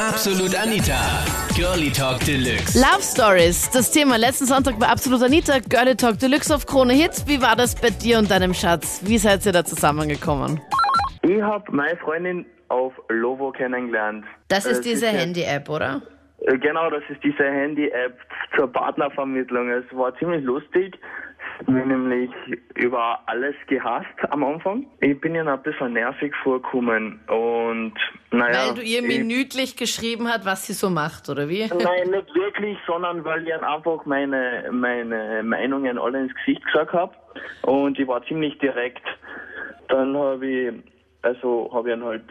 Absolut Anita. Girlie Talk Deluxe. Love Stories, das Thema letzten Sonntag bei Absolut Anita, Girlie Talk Deluxe auf Krone Hits. Wie war das bei dir und deinem Schatz? Wie seid ihr da zusammengekommen? Ich habe meine Freundin auf Lovo kennengelernt. Das ist Äh, diese Handy-App, oder? Äh, Genau, das ist diese Handy-App zur Partnervermittlung. Es war ziemlich lustig. Mir nämlich über alles gehasst am Anfang. Ich bin ihr ein bisschen nervig vorgekommen und naja. Weil du ihr ich- minütlich geschrieben hast, was sie so macht, oder wie? Nein, nicht wirklich, sondern weil ich einfach meine, meine Meinungen alle ins Gesicht gesagt habe. Und ich war ziemlich direkt. Dann habe ich, also habe ich ihn halt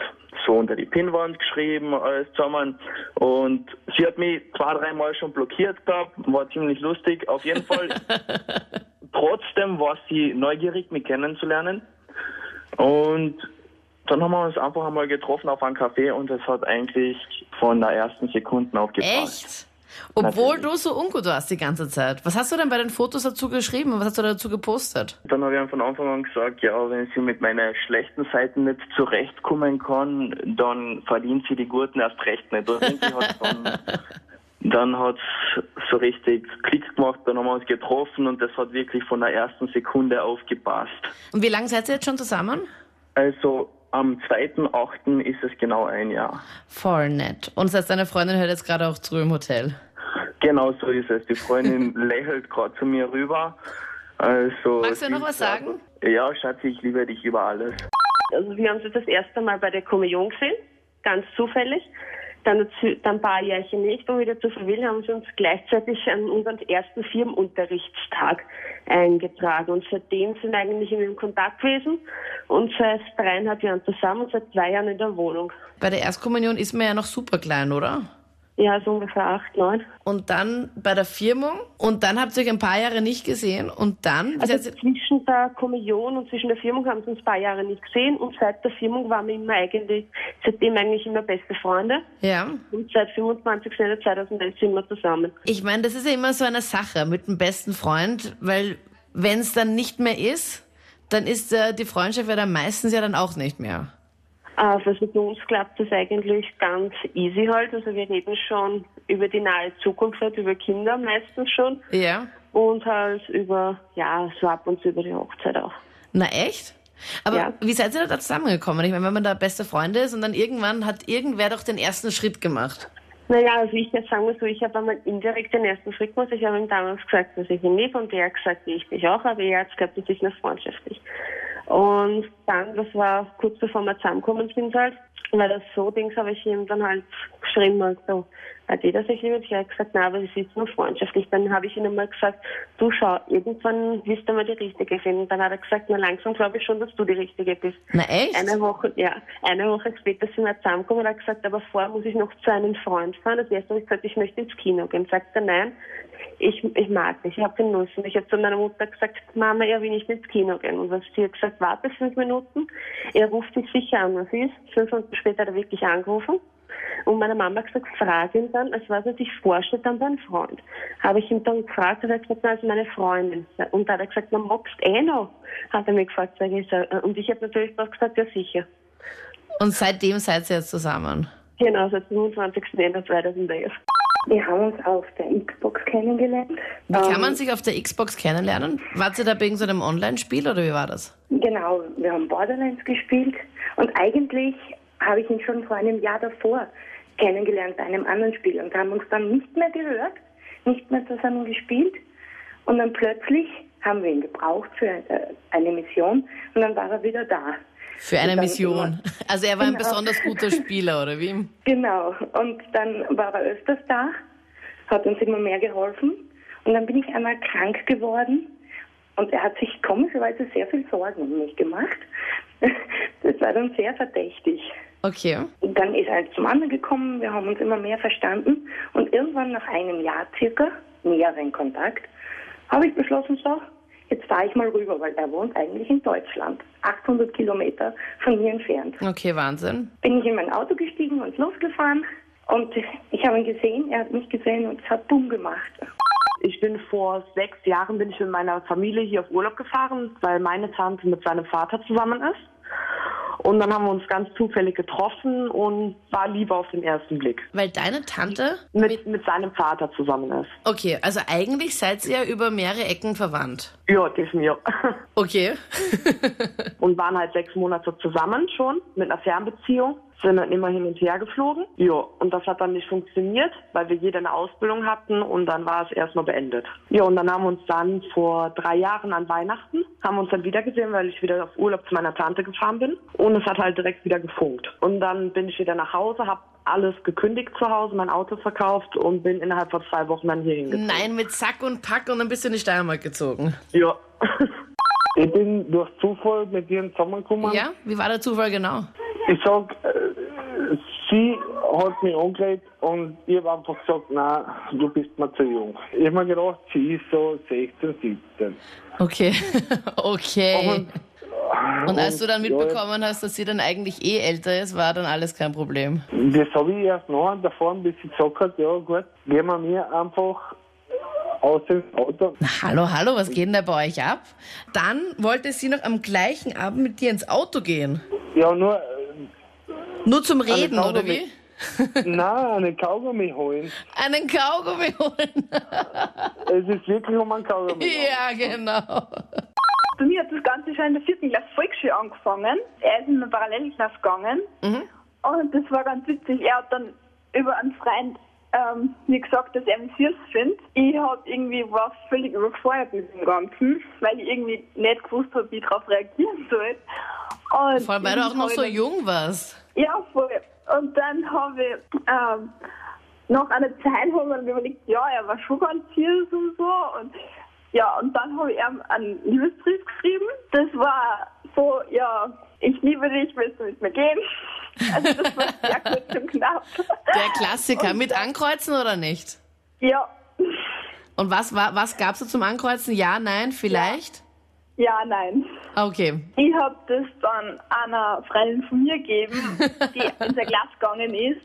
so unter die Pinnwand geschrieben, alles zusammen. Und sie hat mich zwei, dreimal schon blockiert gehabt, war ziemlich lustig. Auf jeden Fall. Trotzdem war sie neugierig, mich kennenzulernen. Und dann haben wir uns einfach einmal getroffen auf einen Café und es hat eigentlich von der ersten Sekunde auf gepasst. Echt? Obwohl Natürlich. du so ungut warst die ganze Zeit. Was hast du denn bei den Fotos dazu geschrieben und was hast du dazu gepostet? Dann habe ich von Anfang an gesagt, ja, wenn sie mit meinen schlechten Seiten nicht zurechtkommen kann, dann verdient sie die guten erst recht nicht. Und irgendwie hat's dann, dann hat's so richtig Klick gemacht, dann haben wir uns getroffen und das hat wirklich von der ersten Sekunde aufgepasst. Und wie lange seid ihr jetzt schon zusammen? Also am 2.8. ist es genau ein Jahr. Voll nett. Und das heißt, deine Freundin hört jetzt gerade auch zu im Hotel. Genau so ist es. Die Freundin lächelt gerade zu mir rüber. Also, Magst du noch was sagen? Ja, Schatzi, ich liebe dich über alles. Also wir haben sie das erste Mal bei der Kommunion gesehen, ganz zufällig. Dann, dann ein paar Jährchen nicht, um wieder zu verwillen, haben sie uns gleichzeitig an unseren ersten Firmenunterrichtstag eingetragen. Und seitdem sind wir eigentlich in Kontakt gewesen und seit dreieinhalb Jahren zusammen und seit zwei Jahren in der Wohnung. Bei der Erstkommunion ist man ja noch super klein, oder? Ja, so ungefähr acht, neun. Und dann bei der Firmung und dann habt ihr euch ein paar Jahre nicht gesehen und dann Also zwischen der Kommunion und zwischen der Firmung haben sie uns ein paar Jahre nicht gesehen und seit der Firmung waren wir immer eigentlich, seitdem eigentlich immer beste Freunde. ja. Und seit 25. Januar 2011 sind wir zusammen. Ich meine, das ist ja immer so eine Sache mit dem besten Freund, weil wenn es dann nicht mehr ist, dann ist äh, die Freundschaft ja dann meistens ja dann auch nicht mehr. Also mit uns klappt das eigentlich ganz easy halt. Also wir reden schon über die nahe Zukunft, halt über Kinder meistens schon. Ja. Und halt über, ja, so ab und zu über die Hochzeit auch. Na echt? Aber Ja. wie seid ihr da zusammengekommen? Ich meine, wenn man da beste Freunde ist und dann irgendwann hat irgendwer doch den ersten Schritt gemacht. Naja, also ich jetzt sagen wir so, ich habe einmal indirekt den ersten Schritt gemacht. Ich habe ihm damals gesagt, dass ich ihn liebe und er hat gesagt, wie ich dich auch, aber er hat gesagt, das ist nicht freundschaftlich. Und dann, das war kurz bevor wir zusammengekommen sind halt, weil das so Dings habe ich ihm dann halt geschrieben und so, bei dir, dass ich liebe dich, er hat gesagt, na, aber es ist nur freundschaftlich. Dann habe ich ihm einmal gesagt, du schau, irgendwann wirst du mal die Richtige finden. Dann hat er gesagt, na langsam glaube ich schon, dass du die Richtige bist. Na echt? Eine Woche, ja, eine Woche später sind wir zusammengekommen und er hat gesagt, aber vorher muss ich noch zu einem Freund fahren. Das erste habe ich gesagt, ich möchte ins Kino gehen. Sagt er, nein, ich, ich mag dich, ich habe keine Lust. Und ich habe zu meiner Mutter gesagt, Mama, er will nicht ins Kino gehen. Und was sie hat gesagt, warte fünf Minuten, er ruft dich sicher an, was ist. Fünf Minuten später hat er wirklich angerufen. Und meine Mama hat gesagt, frag ihn dann, als was er sich vorstellt, dann beim Freund. Habe ich ihn dann gefragt, hat er gesagt, na, also meine Freundin. Und da hat er gesagt, na, magst eh noch? Hat er mich gefragt, sag ich, so. und ich habe natürlich drauf gesagt, ja sicher. Und seitdem seid ihr jetzt zusammen. Genau, seit 25. Januar 2011. Wir haben uns auf der Xbox kennengelernt. Wie kann Ähm, man sich auf der Xbox kennenlernen? Wart ihr da bei irgendeinem Online-Spiel oder wie war das? Genau, wir haben Borderlands gespielt und eigentlich habe ich ihn schon vor einem Jahr davor kennengelernt bei einem anderen Spiel und haben uns dann nicht mehr gehört, nicht mehr zusammen gespielt und dann plötzlich haben wir ihn gebraucht für äh, eine Mission und dann war er wieder da. Für eine Mission. Also er war ein Genau. besonders guter Spieler, oder wie? Genau, und dann war er öfters da, hat uns immer mehr geholfen. Und dann bin ich einmal krank geworden und er hat sich komischerweise sehr viel Sorgen um mich gemacht. Das war dann sehr verdächtig. Okay. Und dann ist er zum anderen gekommen, wir haben uns immer mehr verstanden und irgendwann nach einem Jahr circa, näheren Kontakt, habe ich beschlossen, so, jetzt fahre ich mal rüber, weil er wohnt eigentlich in Deutschland, 800 Kilometer von hier entfernt Okay, Wahnsinn. bin ich in mein Auto gestiegen und losgefahren. Und ich habe ihn gesehen, er hat mich gesehen und es hat bumm gemacht. Ich bin vor sechs Jahren bin ich mit meiner Familie hier auf Urlaub gefahren, weil meine Tante mit seinem Vater zusammen ist. Und dann haben wir uns ganz zufällig getroffen und war Liebe auf den ersten Blick. Weil deine Tante Mit, mit seinem Vater zusammen ist. Okay, also eigentlich seid ihr ja über mehrere Ecken verwandt. Ja, definitiv. Okay. Und waren halt sechs Monate zusammen schon mit einer Fernbeziehung. Sind dann immer hin und her geflogen. Ja, und das hat dann nicht funktioniert, weil wir jeder eine Ausbildung hatten und dann war es erstmal beendet. Ja, und dann haben wir uns dann vor drei Jahren an Weihnachten, haben wir uns dann wieder gesehen, weil ich wieder auf Urlaub zu meiner Tante gefahren bin. Und es hat halt direkt wieder gefunkt. Und dann bin ich wieder nach Hause, habe alles gekündigt zu Hause, mein Auto verkauft und bin innerhalb von zwei Wochen dann hier hingezogen. Nein, mit Sack und Pack und ein bisschen in die Steiermark gezogen. Ja. Ich bin durch Zufall mit ihr zusammengekommen. Ja? Wie war der Zufall genau? Ich sag, äh, sie hat mich angelegt und ich habe einfach gesagt, nein, du bist mir zu jung. Ich habe mir gedacht, sie ist so 16, 17. Okay. okay. Und, Und als du dann ja, mitbekommen hast, dass sie dann eigentlich eh älter ist, war dann alles kein Problem. Das habe ich erst nachher davor, bis sie gesagt hat, ja gut, gehen wir mir einfach aus dem Auto. Hallo, hallo, was geht denn da bei euch ab? Dann wollte sie noch am gleichen Abend mit dir ins Auto gehen. Ja, nur, Nur zum Reden, oder wie? nein, einen Kaugummi holen. Einen Kaugummi holen. Es ist wirklich um einen Kaugummi. ja, genau. Bei mir hat das Ganze schon in der vierten Klasse Volksschule angefangen. Er ist in eine Parallelklasse gegangen. Und das war ganz witzig. Er hat dann über einen Freund ähm, mir gesagt, dass er mich süß findet. Ich hab irgendwie war völlig überfordert mit dem Ganzen, weil ich irgendwie nicht gewusst habe, wie ich darauf reagieren soll. Und Vor allem, weil du auch noch so jung warst. ja, voll. Und dann habe ich ähm, nach einer Zeit wir dann überlegt, ja, er war schon ganz süß und so. Und ja, und dann habe ich ihm einen Liebesbrief geschrieben. Das war so, ja, ich liebe dich, willst du mit mir gehen? Also das war sehr kurz und knapp. Der Klassiker. Mit Ankreuzen oder nicht? Ja, Und was, war, was gab's da zum Ankreuzen? Ja, nein, vielleicht? ja, nein. Ah, Okay. Ich habe das dann einer Freundin von mir gegeben, die in der Klasse gegangen ist.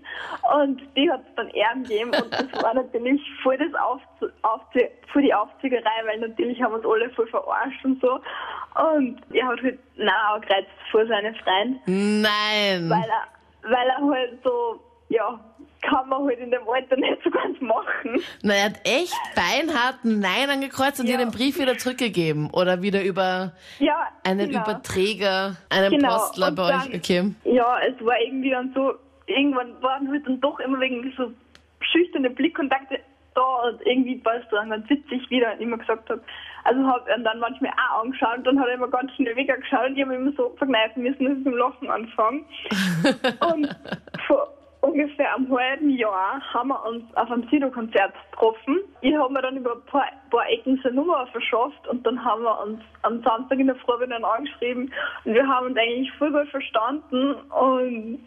Und die hat es dann er gegeben. Und das war natürlich voll, das Aufzu Aufzie voll die Aufziegerei, weil natürlich haben uns alle voll verarscht und so. Und er hat halt nein angereizt vor seine Freund, Nein. weil er, weil er halt so, ja, kann man halt in dem Alter nicht so ganz machen. Na, er hat echt beinhart Nein angekreuzt und Ja. dir den Brief wieder zurückgegeben. Oder wieder über Ja, einen genau. Überträger, einen Genau, Postler und bei euch. dann- Okay. Ja, es war irgendwie dann so, irgendwann waren halt dann doch immer wegen so schüchterne Blickkontakte da und irgendwie war es dann ganz witzig, wie er immer gesagt hat. Also habe ich ihn dann manchmal auch angeschaut und dann hat er immer ganz schnell weggeschaut und ich habe immer so verkneifen müssen, dass ich zum Lachen anfange. und vor ungefähr einem halben Jahr haben wir uns auf einem Sido-Konzert getroffen. Ich habe mir dann über ein paar, paar Ecken seine Nummer verschafft und dann haben wir uns am Samstag in der Früh wieder angeschrieben und wir haben uns eigentlich voll gut verstanden und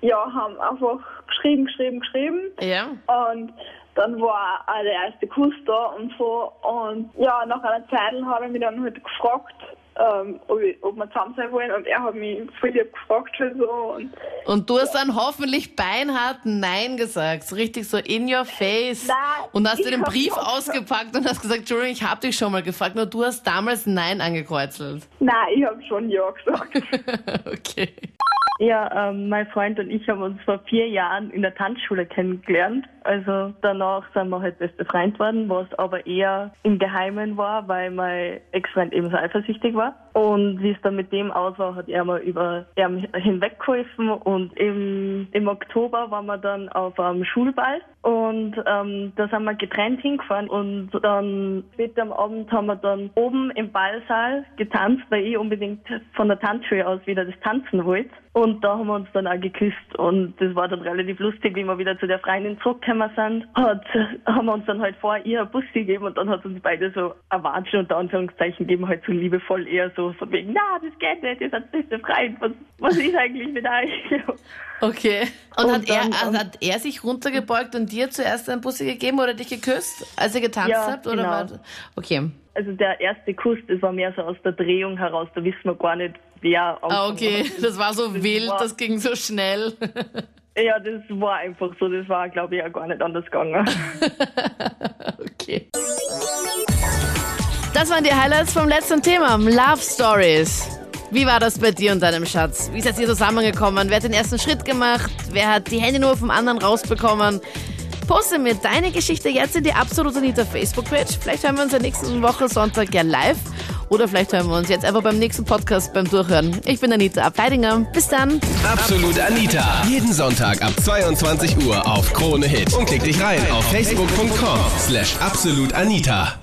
ja, haben einfach geschrieben, geschrieben, geschrieben. Ja. Und dann war auch der erste Kuss da und so. Und ja, nach einer Zeit hat er mich dann halt gefragt, ähm, ob, ich, ob wir zusammen sein wollen. Und er hat mich voll lieb gefragt halt so. Und Und du hast dann hoffentlich beinhart Nein gesagt. So richtig so in your face. Nein, und hast dir den Brief ausgepackt und hast gesagt, Entschuldigung, ich habe dich schon mal gefragt, nur du hast damals Nein angekreuzelt. nein, ich habe schon Ja gesagt. okay. Ja, ähm, mein Freund und ich haben uns vor vier Jahren in der Tanzschule kennengelernt. Also danach sind wir halt beste Freund worden, was aber eher im Geheimen war, weil mein Ex-Freund eben so eifersüchtig war. Und wie es dann mit dem aus war, hat er mal über er hinweggeholfen. Und im, im Oktober waren wir dann auf einem Schulball. Und ähm, da sind wir getrennt hingefahren. Und dann später am Abend haben wir dann oben im Ballsaal getanzt, weil ich unbedingt von der Tanzschule aus wieder das Tanzen wollte. Und da haben wir uns dann auch geküsst. Und das war dann relativ lustig, wie wir wieder zu der Freundin zurückgekommen sind. Hat, haben wir uns dann halt vor ihr einen Bus gegeben. Und dann hat uns beide so erwatschen unter Anführungszeichen gegeben, halt so liebevoll eher so von wegen, na, das geht nicht, ihr seid beste Freund, was, was ist eigentlich mit euch? Okay. Und, Und hat, er, dann, also ähm, hat er sich runtergebeugt und dir zuerst einen Bussi gegeben oder dich geküsst, als ihr getanzt Ja, habt? Oder genau. war, okay. Also der erste Kuss, das war mehr so aus der Drehung heraus, da wissen wir gar nicht, wer Ah, okay. Das war so wild, war- das ging so schnell. Ja, das war einfach so, das war glaube ich auch gar nicht anders gegangen. Okay. Das waren die Highlights vom letzten Thema, Love Stories. Wie war das bei dir und deinem Schatz? Wie seid ihr zusammengekommen? Wer hat den ersten Schritt gemacht? Wer hat die Handynummer vom anderen rausbekommen? Poste mir deine Geschichte jetzt in die Absolut Anita Facebook-Page. Vielleicht hören wir uns ja nächste Woche Sonntag ja live. Oder vielleicht hören wir uns jetzt einfach beim nächsten Podcast beim Durchhören. Ich bin Anita Ableidinger. Bis dann. Absolut Anita. Jeden Sonntag ab 22 Uhr auf Krone Hit. Und klick dich rein auf facebook.com slash absolutanita.